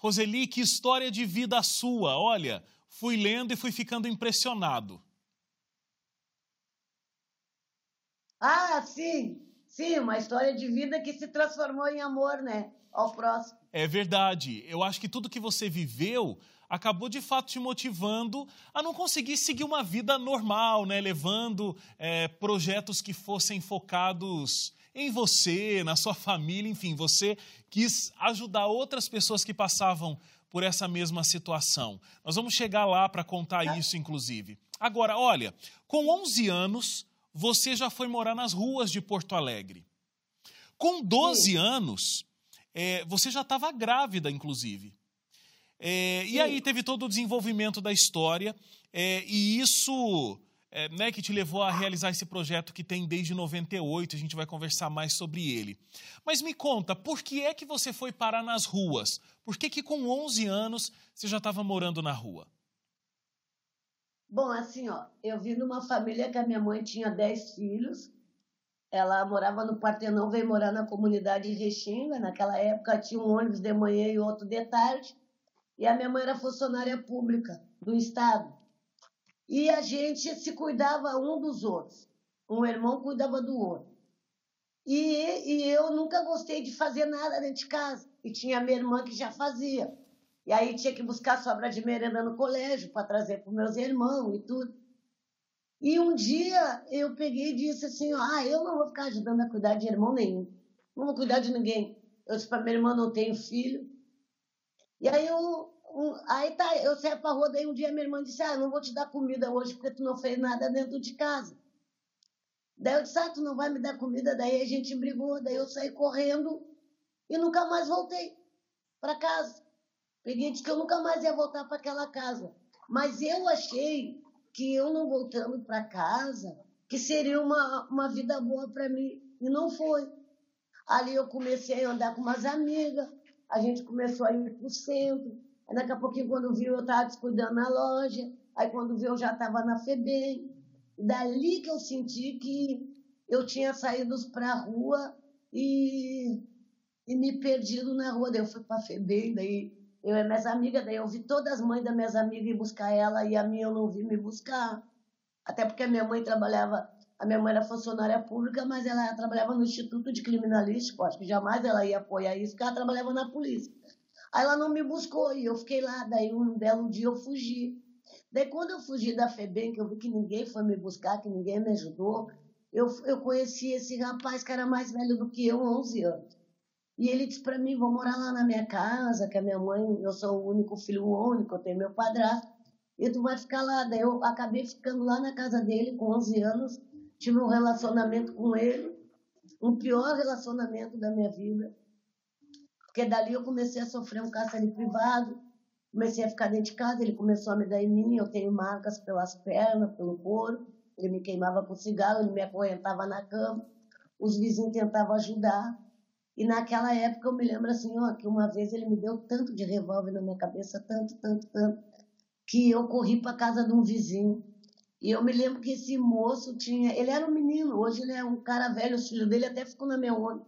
Roseli, que história de vida sua! Olha, fui lendo e fui ficando impressionado. Ah, sim, sim, uma história de vida que se transformou em amor, né? Ao próximo. É verdade. Eu acho que tudo que você viveu acabou de fato te motivando a não conseguir seguir uma vida normal, né? Levando é, projetos que fossem focados em você, na sua família, enfim, você quis ajudar outras pessoas que passavam por essa mesma situação. Nós vamos chegar lá para contar tá. isso, inclusive. Agora, olha, com 11 anos, você já foi morar nas ruas de Porto Alegre. Com 12 Sim. anos, é, você já estava grávida, inclusive. É, e aí teve todo o desenvolvimento da história, é, e isso é, né, que te levou a realizar esse projeto que tem desde 98, a gente vai conversar mais sobre ele. Mas me conta, por que é que você foi parar nas ruas? Por que, que com 11 anos você já estava morando na rua? Bom, assim, ó, eu vim numa família que a minha mãe tinha 10 filhos, ela morava no Partenão, veio morar na comunidade Restinga. Naquela época tinha um ônibus de manhã e outro de tarde. E a minha mãe era funcionária pública do Estado. E a gente se cuidava um dos outros. Um irmão cuidava do outro. E, e eu nunca gostei de fazer nada dentro de casa. E tinha minha irmã que já fazia. E aí tinha que buscar sobra de merenda no colégio para trazer para meus irmãos e tudo. E um dia eu peguei e disse assim: Ah, eu não vou ficar ajudando a cuidar de irmão nenhum. Não vou cuidar de ninguém. Eu disse para minha irmã: Não tenho filho. E aí eu. Um, aí tá, eu saí pra rua, daí um dia minha irmã disse: Ah, não vou te dar comida hoje porque tu não fez nada dentro de casa. Daí eu disse: Ah, tu não vai me dar comida. Daí a gente brigou, daí eu saí correndo e nunca mais voltei para casa. Peguei e disse que eu nunca mais ia voltar para aquela casa. Mas eu achei que eu não voltando para casa, que seria uma, uma vida boa para mim. E não foi. Ali eu comecei a andar com umas amigas, a gente começou a ir para o centro. Aí daqui a pouquinho, quando viu, eu estava descuidando na loja. Aí quando viu, eu já estava na FEBEM. Dali que eu senti que eu tinha saído para a rua e, e me perdido na rua. Daí eu fui para a FEBEM, daí eu e minhas amigas, daí eu vi todas as mães das minhas amigas ir buscar ela e a minha eu não vi me buscar. Até porque a minha mãe trabalhava, a minha mãe era funcionária pública, mas ela trabalhava no Instituto de Criminalístico, acho que jamais ela ia apoiar isso, porque ela trabalhava na polícia. Aí ela não me buscou e eu fiquei lá, daí um belo dia eu fugi. Daí quando eu fugi da FEBEM, que eu vi que ninguém foi me buscar, que ninguém me ajudou, eu, eu conheci esse rapaz que era mais velho do que eu, 11 anos. E ele disse para mim, vou morar lá na minha casa, que a minha mãe, eu sou o único filho único, eu tenho meu padrasto, e tu vai ficar lá. Daí eu acabei ficando lá na casa dele com 11 anos, tive um relacionamento com ele, um pior relacionamento da minha vida, porque dali eu comecei a sofrer um cárcere privado, comecei a ficar dentro de casa, ele começou a me dar em mim, eu tenho marcas pelas pernas, pelo couro, ele me queimava com cigarro, ele me acorrentava na cama, os vizinhos tentavam ajudar, e naquela época eu me lembro assim, ó, que uma vez ele me deu tanto de revólver na minha cabeça, tanto, tanto, tanto, que eu corri para casa de um vizinho. E eu me lembro que esse moço tinha, ele era um menino, hoje ele é um cara velho, os filhos dele até ficou na minha onda.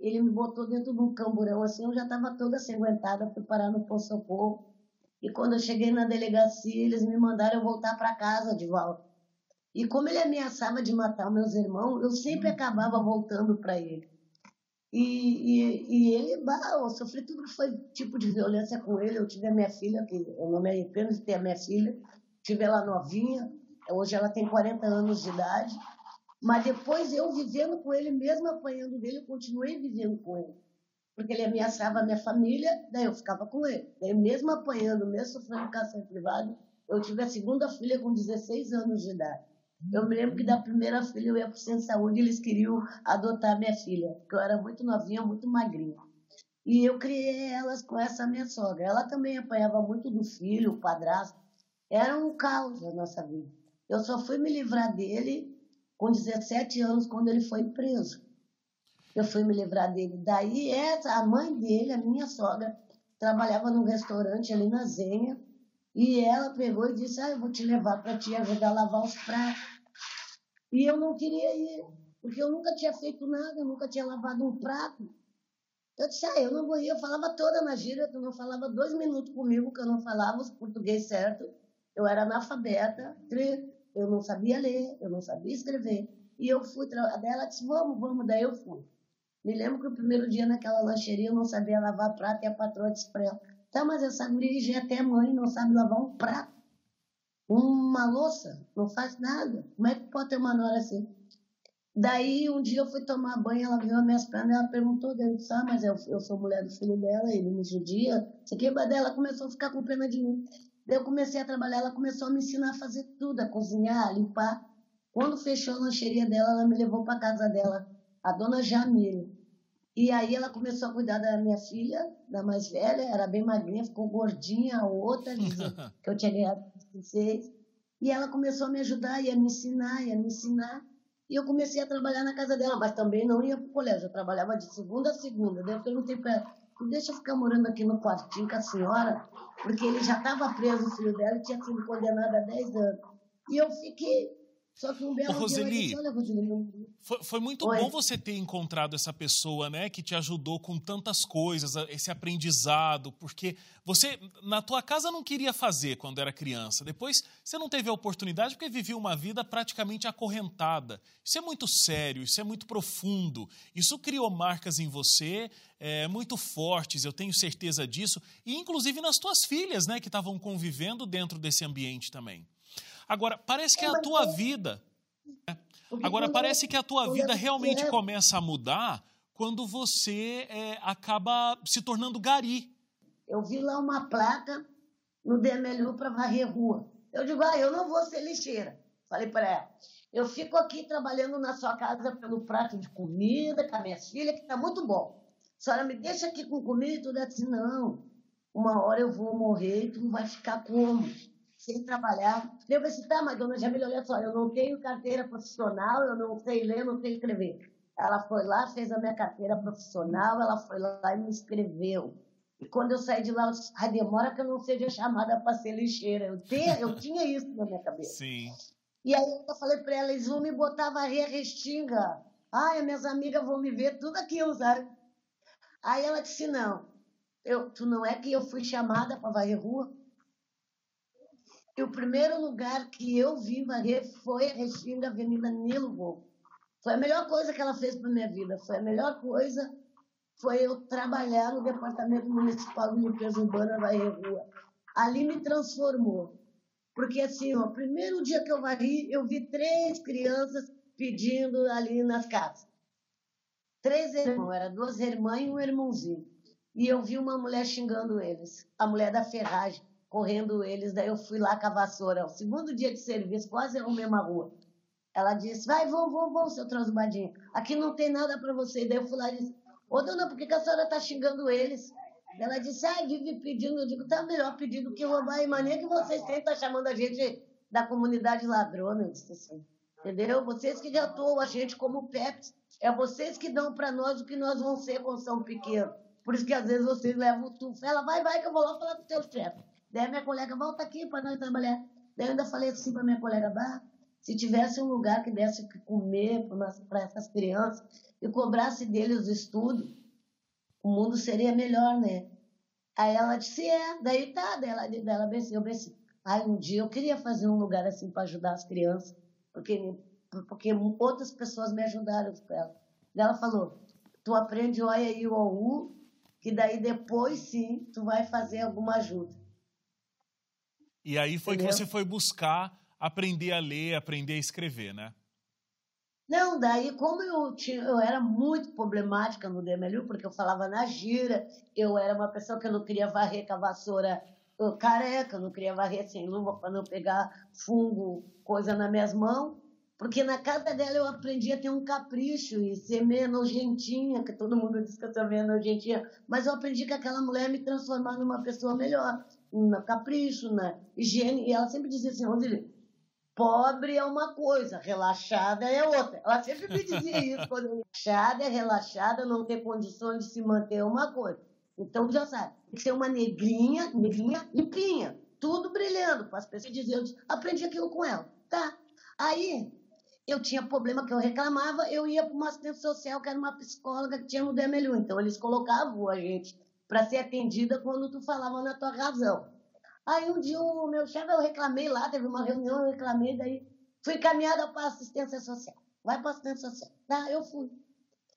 Ele me botou dentro de um camburão assim, eu já estava toda aguentada, fui parar no posto socorro. E quando eu cheguei na delegacia, eles me mandaram eu voltar para casa de volta. E como ele ameaçava de matar meus irmãos, eu sempre acabava voltando para ele. E, e, e ele, bah, eu sofri tudo que foi tipo de violência com ele. Eu tive a minha filha, que eu não me arrependo de ter a minha filha, tive ela novinha, hoje ela tem 40 anos de idade. Mas depois eu vivendo com ele, mesmo apanhando dele, eu continuei vivendo com ele. Porque ele ameaçava a minha família, daí eu ficava com ele. Daí mesmo apanhando, mesmo sofrendo cárcere privado, eu tive a segunda filha com 16 anos de idade. Eu me lembro que da primeira filha eu ia para o centro de saúde e eles queriam adotar minha filha, porque eu era muito novinha, muito magrinha. E eu criei elas com essa minha sogra. Ela também apanhava muito do filho, o padrasto. Era um caos na nossa vida. Eu só fui me livrar dele com 17 anos, quando ele foi preso. Eu fui me livrar dele. Daí, essa, a mãe dele, a minha sogra, trabalhava num restaurante ali na Zenha, e ela pegou e disse: Ah, eu vou te levar para te ajudar a lavar os pratos. E eu não queria ir, porque eu nunca tinha feito nada, eu nunca tinha lavado um prato. Eu disse, ah, eu não vou ir. Eu falava toda na gíria, tu não falava dois minutos comigo, que eu não falava o português certo. Eu era analfabeta, eu não sabia ler, eu não sabia escrever. E eu fui, ela disse, vamos, vamos, daí eu fui. Me lembro que o primeiro dia naquela lancheria eu não sabia lavar prato e a patroa disse para ela, tá, mas essa dirigir até mãe, não sabe lavar um prato, uma louça, não faz nada. Como é que pode ter uma nora assim? Daí, um dia eu fui tomar banho, ela viu as minhas pernas, ela perguntou, eu disse, ah, mas eu, eu sou mulher do filho dela, ele me judia, isso aqui, mas ela começou a ficar com pena de mim. Eu comecei a trabalhar, ela começou a me ensinar a fazer tudo, a cozinhar, a limpar. Quando fechou a lancheria dela, ela me levou para casa dela, a dona Jamile. E aí ela começou a cuidar da minha filha, da mais velha, era bem magrinha, ficou gordinha, a outra, que eu tinha ganhado 16. E ela começou a me ajudar, ia me ensinar, ia me ensinar. E eu comecei a trabalhar na casa dela, mas também não ia para o colégio. Eu trabalhava de segunda a segunda. Daí eu perguntei para ela, deixa eu ficar morando aqui no quartinho com a senhora, porque ele já estava preso, o filho dela, e tinha sido condenado a 10 anos. E eu fiquei só que um belo Roseli, dia, olha, Roseli, foi, foi muito Oi. bom você ter encontrado essa pessoa, né, que te ajudou com tantas coisas, esse aprendizado, porque você na tua casa não queria fazer quando era criança. Depois você não teve a oportunidade porque vivia uma vida praticamente acorrentada. Isso é muito sério, isso é muito profundo. Isso criou marcas em você é, muito fortes, eu tenho certeza disso, e inclusive nas tuas filhas, né, que estavam convivendo dentro desse ambiente também. Agora, parece que é, a tua vida. Né? Agora, parece que a tua vida realmente começa a mudar quando você é, acaba se tornando gari. Eu vi lá uma placa no DMLU para varrer rua. Eu digo, ah, eu não vou ser lixeira. Falei para ela, eu fico aqui trabalhando na sua casa pelo prato de comida com a minha filha, que está muito bom. A senhora me deixa aqui com comida e tudo. Disse, não, uma hora eu vou morrer e tu vai ficar como? Sem trabalhar. Eu falei assim, tá, mas dona Jamila, olha só, eu não tenho carteira profissional, eu não sei ler, não sei escrever. Ela foi lá, fez a minha carteira profissional, ela foi lá e me inscreveu. E quando eu saí de lá, eu disse, ai, demora que eu não seja chamada para ser lixeira. Eu, tinha, eu tinha isso na minha cabeça. Sim. E aí eu falei para ela, eles vão me botar a varrer a restinga. Ai, as minhas amigas vão me ver, tudo aquilo, sabe? Aí ela disse, não, eu, tu não é que eu fui chamada para varrer rua? E o primeiro lugar que eu vi varrer foi a Restinga Avenida Nilo. Foi a melhor coisa que ela fez para minha vida. Foi a melhor coisa foi eu trabalhar no Departamento Municipal de Limpeza Urbana Varrer Rua. Ali me transformou. Porque assim, o primeiro dia que eu varri, eu vi três crianças pedindo ali nas casas. Três irmãos, era duas irmãs e um irmãozinho. E eu vi uma mulher xingando eles, a mulher da ferragem correndo eles. Daí eu fui lá com a vassoura. O segundo dia de serviço, quase a mesma rua. Ela disse, vai, vão, vão, vão, seu transbadinho. Aqui não tem nada para você. Daí eu fui lá e disse, ô dona, por que, que a senhora está xingando eles? Ela disse, ah, vive pedindo. Eu digo, tá melhor pedindo que roubar. E mania que vocês têm, tá chamando a gente da comunidade ladrona. Eu disse assim, entendeu? Vocês que já atuam a gente como PEPs. É vocês que dão para nós o que nós vamos ser quando são pequenos. Por isso que às vezes vocês levam o tufo. Ela, vai, vai, que eu vou lá falar com o teu chefe. Daí minha colega, volta aqui para nós trabalhar. Daí eu ainda falei assim para minha colega, bah, se tivesse um lugar que desse que comer para essas crianças e cobrasse deles os estudos, o mundo seria melhor, né? Aí ela disse, é, daí tá, daí ela, eu pensei, ai, um dia eu queria fazer um lugar assim para ajudar as crianças, porque, porque outras pessoas me ajudaram com ela. Daí ela falou, tu aprende o I, o U, que daí depois sim tu vai fazer alguma ajuda. E aí foi Entendeu? que você foi buscar aprender a ler, aprender a escrever, né? Não, daí como eu, tinha, eu era muito problemática no DMLU, porque eu falava na gira, eu era uma pessoa que eu não queria varrer com a vassoura careca, eu não queria varrer sem luva para não pegar fungo, coisa nas minhas mãos, porque na casa dela eu aprendi a ter um capricho e ser meio nojentinha, que todo mundo diz que eu sou meio nojentinha, mas eu aprendi que aquela mulher me transformar numa pessoa melhor na capricho, na higiene. E ela sempre dizia assim, Roseli, pobre é uma coisa, relaxada é outra. Ela sempre me dizia isso, quando relaxada é relaxada, não ter condições de se manter é uma coisa. Então, já sabe, tem que ser uma negrinha, negrinha limpinha, tudo brilhando, para as pessoas dizendo, aprendi aquilo com ela, tá? Aí, eu tinha problema que eu reclamava, eu ia para uma assistente social, que era uma psicóloga que tinha no DMLU. Então, eles colocavam a gente para ser atendida quando tu falava na tua razão. Aí, um dia, o meu chefe, eu reclamei lá, teve uma reunião, eu reclamei, daí fui encaminhada para assistência social. Vai para assistência social. Tá, eu fui.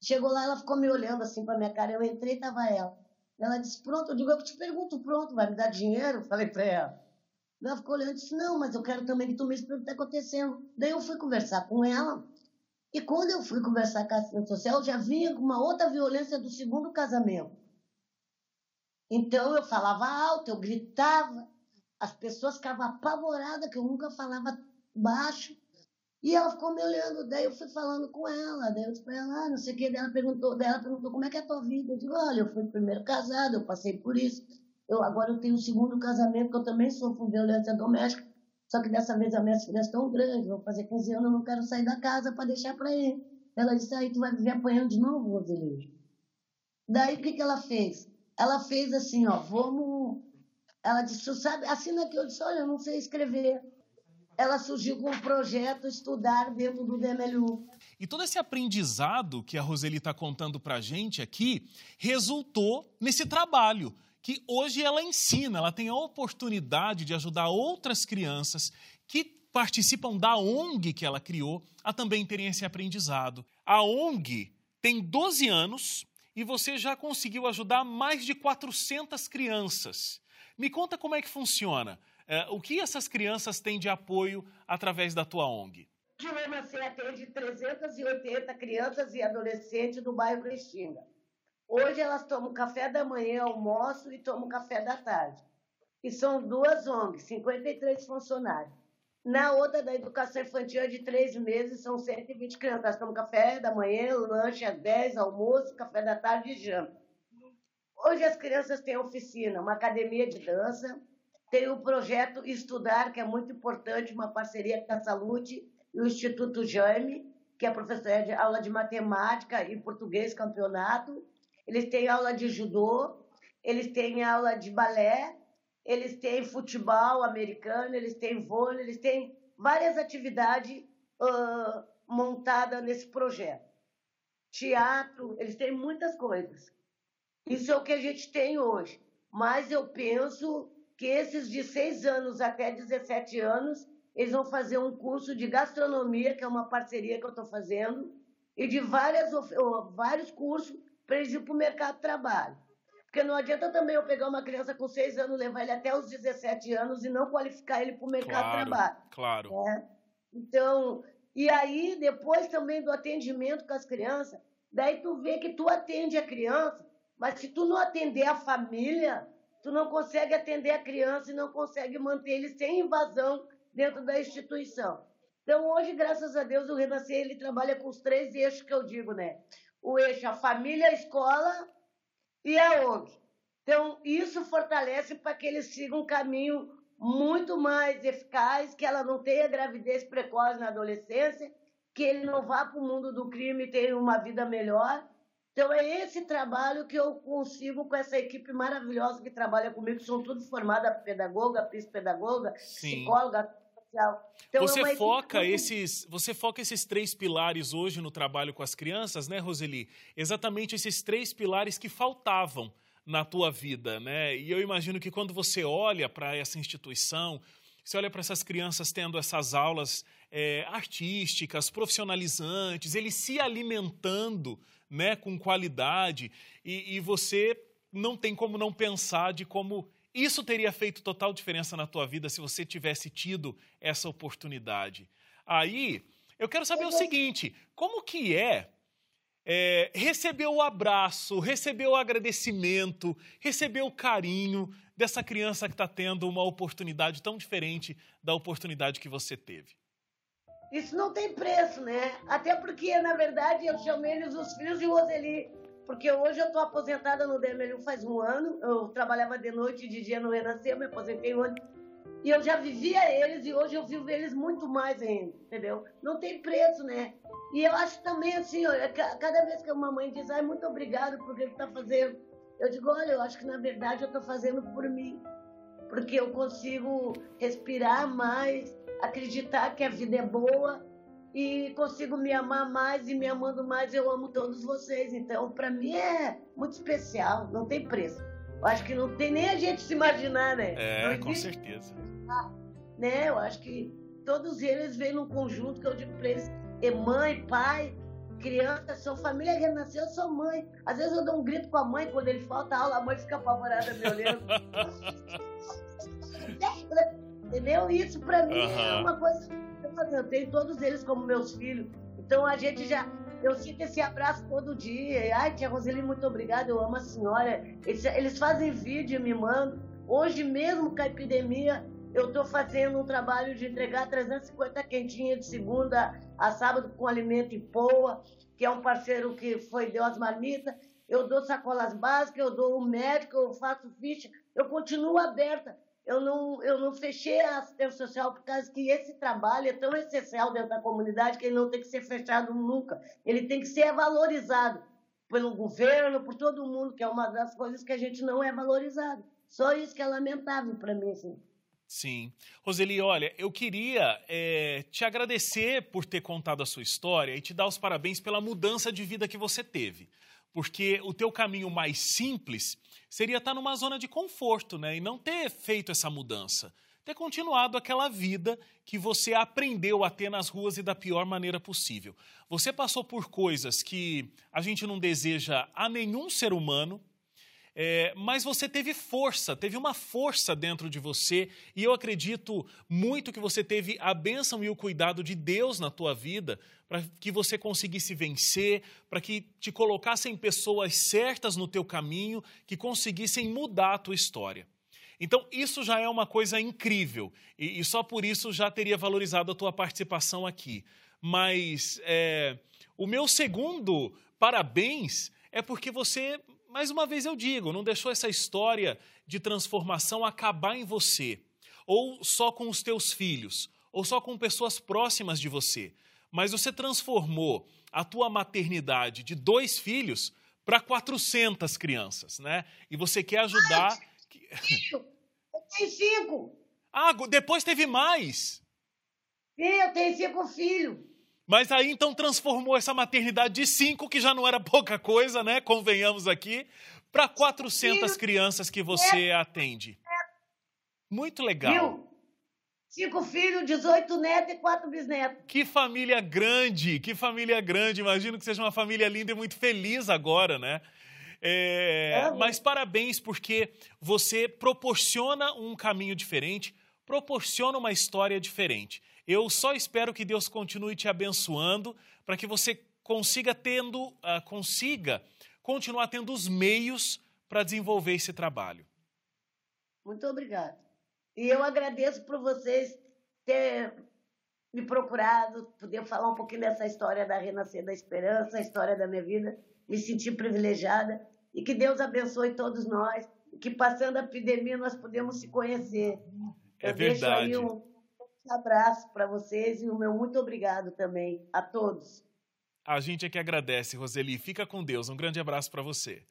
Chegou lá, ela ficou me olhando assim para minha cara, eu entrei e tava ela. Ela disse, pronto, eu digo, eu te pergunto, pronto, vai me dar dinheiro? Falei para ela. Ela ficou olhando e disse, não, mas eu quero também que tu me explique o que está acontecendo. Daí eu fui conversar com ela, e quando eu fui conversar com a assistente social, já vinha uma outra violência do segundo casamento. Então eu falava alto, eu gritava, as pessoas ficavam apavoradas, que eu nunca falava baixo. E ela ficou me olhando, daí eu fui falando com ela, daí eu disse pra ela, ah, não sei o que, daí ela perguntou, daí ela perguntou como é que é a tua vida. Eu digo, olha, eu fui primeiro casada, eu passei por isso. Eu, agora eu tenho um segundo casamento, que eu também sofro violência doméstica, só que dessa vez as minhas filhas estão grandes, vou fazer 15 anos, eu não quero sair da casa para deixar para ele. Ela disse, aí tu vai viver apanhando de novo, Roselindo. Daí o que, que ela fez? Ela fez assim, ó, vamos... Ela disse, sabe, assina aqui. Eu disse, olha, eu não sei escrever. Ela surgiu com um projeto estudar dentro do DMLU. E todo esse aprendizado que a Roseli está contando para a gente aqui resultou nesse trabalho que hoje ela ensina, ela tem a oportunidade de ajudar outras crianças que participam da ONG que ela criou a também terem esse aprendizado. A ONG tem 12 anos e você já conseguiu ajudar mais de 400 crianças. Me conta como é que funciona. É, o que essas crianças têm de apoio através da tua ONG? O Dilema atende 380 crianças e adolescentes do bairro Restinga. Hoje elas tomam café da manhã, almoço e tomam café da tarde. E são duas ONGs, 53 funcionários. Na outra, da educação infantil, é de três meses, são 120 crianças. Nós café da manhã, lanche às 10, almoço, café da tarde e janta. Hoje as crianças têm oficina, uma academia de dança, tem o projeto Estudar, que é muito importante, uma parceria com a Saúde e o Instituto Jaime, que é professora de aula de matemática e português campeonato, eles têm aula de judô, eles têm aula de balé, eles têm futebol americano, eles têm vôlei, eles têm várias atividades uh, montadas nesse projeto. Teatro, eles têm muitas coisas. Isso é o que a gente tem hoje. Mas eu penso que esses de 6 anos até 17 anos, eles vão fazer um curso de gastronomia, que é uma parceria que eu estou fazendo, e de várias, vários cursos para eles ir para o mercado de trabalho. Porque não adianta também eu pegar uma criança com 6 anos, levar ele até os 17 anos e não qualificar ele para o mercado claro, de trabalho. Claro. Né? Então, e aí, depois também do atendimento com as crianças, daí tu vê que tu atende a criança, mas se tu não atender a família, tu não consegue atender a criança e não consegue manter ele sem invasão dentro da instituição. Então, hoje, graças a Deus, o Renascer ele trabalha com os três eixos que eu digo, né? o eixo a família, a escola e a ONG. Então, isso fortalece para que eles sigam um caminho muito mais eficaz, que ela não tenha gravidez precoce na adolescência, que ele não vá para o mundo do crime e tenha uma vida melhor. Então, é esse trabalho que eu consigo com essa equipe maravilhosa que trabalha comigo, que são tudo formada pedagoga, psicopedagoga, psicóloga, social. Então, você é foca esses, você foca esses três pilares hoje no trabalho com as crianças, né, Roseli? Exatamente esses três pilares que faltavam na tua vida, né? E eu imagino que quando você olha para essa instituição, você olha para essas crianças tendo essas aulas é, artísticas, profissionalizantes, eles se alimentando, né, com qualidade, e, e você não tem como não pensar de como isso teria feito total diferença na tua vida se você tivesse tido essa oportunidade. Aí, eu quero saber o seguinte: como que é, é receber o abraço, receber o agradecimento, receber o carinho dessa criança que está tendo uma oportunidade tão diferente da oportunidade que você teve? Isso não tem preço, né? Até porque, na verdade, eu chamei eles os filhos de Roseli porque hoje eu estou aposentada no DMLU faz um ano. Eu trabalhava de noite e de dia no Renascer, me aposentei ontem. E eu já vivia eles e hoje eu vivo eles muito mais ainda, entendeu? Não tem preço, né? E eu acho também assim, ó, cada vez que uma mãe diz, ai, muito obrigado por que está fazendo, eu digo, olha, eu acho que na verdade eu estou fazendo por mim, porque eu consigo respirar mais, acreditar que a vida é boa e consigo me amar mais e me amando mais, eu amo todos vocês. Então, para mim é muito especial, não tem preço. Eu acho que não tem nem a gente se imaginar, né? É, com certeza. Né? Eu acho que todos eles vêm num conjunto que eu digo para eles, é mãe, pai, criança, sou família renasceu, eu sou mãe. Às vezes eu dou um grito com a mãe quando ele falta aula, a mãe fica apavorada me olhando. Entendeu? Isso para mim uhum. é uma coisa eu tenho todos eles como meus filhos. Então a gente já. Eu sinto esse abraço todo dia. Ai, tia Roseli, muito obrigada. Eu amo a senhora. Eles, eles fazem vídeo me mandam. Hoje mesmo com a epidemia, eu estou fazendo um trabalho de entregar 350 quentinhas de segunda a sábado com alimento em Poa, que é um parceiro que foi deu as marmitas. Eu dou sacolas básicas, eu dou o médico, eu faço ficha. Eu continuo aberta eu não, eu não fechei a assistência social por causa que esse trabalho é tão essencial dentro da comunidade que ele não tem que ser fechado nunca. Ele tem que ser valorizado pelo governo, por todo mundo, que é uma das coisas que a gente não é valorizado. Só isso que é lamentável para mim, assim. Sim. Roseli, olha, eu queria é, te agradecer por ter contado a sua história e te dar os parabéns pela mudança de vida que você teve porque o teu caminho mais simples seria estar numa zona de conforto, né? E não ter feito essa mudança. Ter continuado aquela vida que você aprendeu a ter nas ruas e da pior maneira possível. Você passou por coisas que a gente não deseja a nenhum ser humano, é, mas você teve força, teve uma força dentro de você, e eu acredito muito que você teve a bênção e o cuidado de Deus na tua vida para que você conseguisse vencer, para que te colocassem pessoas certas no teu caminho, que conseguissem mudar a tua história. Então, isso já é uma coisa incrível, e, e só por isso já teria valorizado a tua participação aqui. Mas é, o meu segundo parabéns é porque você mais uma vez eu digo, não deixou essa história de transformação acabar em você, ou só com os teus filhos, ou só com pessoas próximas de você, mas você transformou a tua maternidade de dois filhos para 400 crianças, né? E você quer ajudar. Eu tenho cinco. Ah, depois teve mais. Sim, eu tenho cinco filhos. Mas aí então transformou essa maternidade de cinco, que já não era pouca coisa, né? Convenhamos aqui, para 400 crianças que você atende. Muito legal. Cinco filhos, 18 netos e quatro bisnetos. Que família grande, que família grande. Imagino que seja uma família linda e muito feliz agora, né? É, é, mas parabéns, porque você proporciona um caminho diferente, proporciona uma história diferente. Eu só espero que Deus continue te abençoando para que você consiga tendo, uh, consiga continuar tendo os meios para desenvolver esse trabalho. Muito obrigada. E eu agradeço por vocês ter me procurado, poder falar um pouquinho dessa história da Renascer da Esperança, a história da minha vida, me sentir privilegiada e que Deus abençoe todos nós, que passando a epidemia nós podemos se conhecer. É eu verdade. Deixo aí um abraço para vocês e o meu muito obrigado também a todos. A gente é que agradece, Roseli. Fica com Deus. Um grande abraço para você.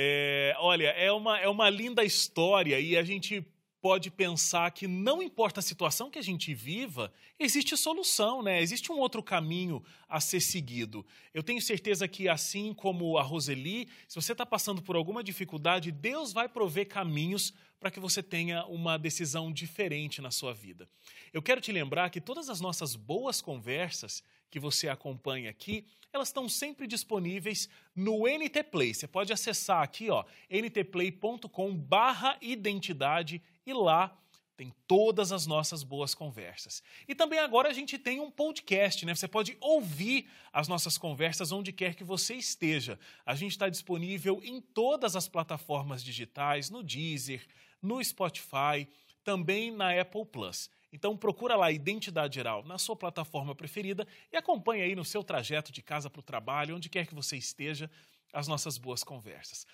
É, olha, é uma, é uma linda história e a gente pode pensar que não importa a situação que a gente viva, existe solução, né? Existe um outro caminho a ser seguido. Eu tenho certeza que, assim como a Roseli, se você está passando por alguma dificuldade, Deus vai prover caminhos para que você tenha uma decisão diferente na sua vida. Eu quero te lembrar que todas as nossas boas conversas que você acompanha aqui, elas estão sempre disponíveis no NT Play. Você pode acessar aqui, ó, ntplay.com/identidade e lá tem todas as nossas boas conversas. E também agora a gente tem um podcast, né? Você pode ouvir as nossas conversas onde quer que você esteja. A gente está disponível em todas as plataformas digitais, no Deezer, no Spotify, também na Apple Plus. Então procura lá Identidade Geral na sua plataforma preferida e acompanhe aí no seu trajeto de casa para o trabalho, onde quer que você esteja, as nossas boas conversas.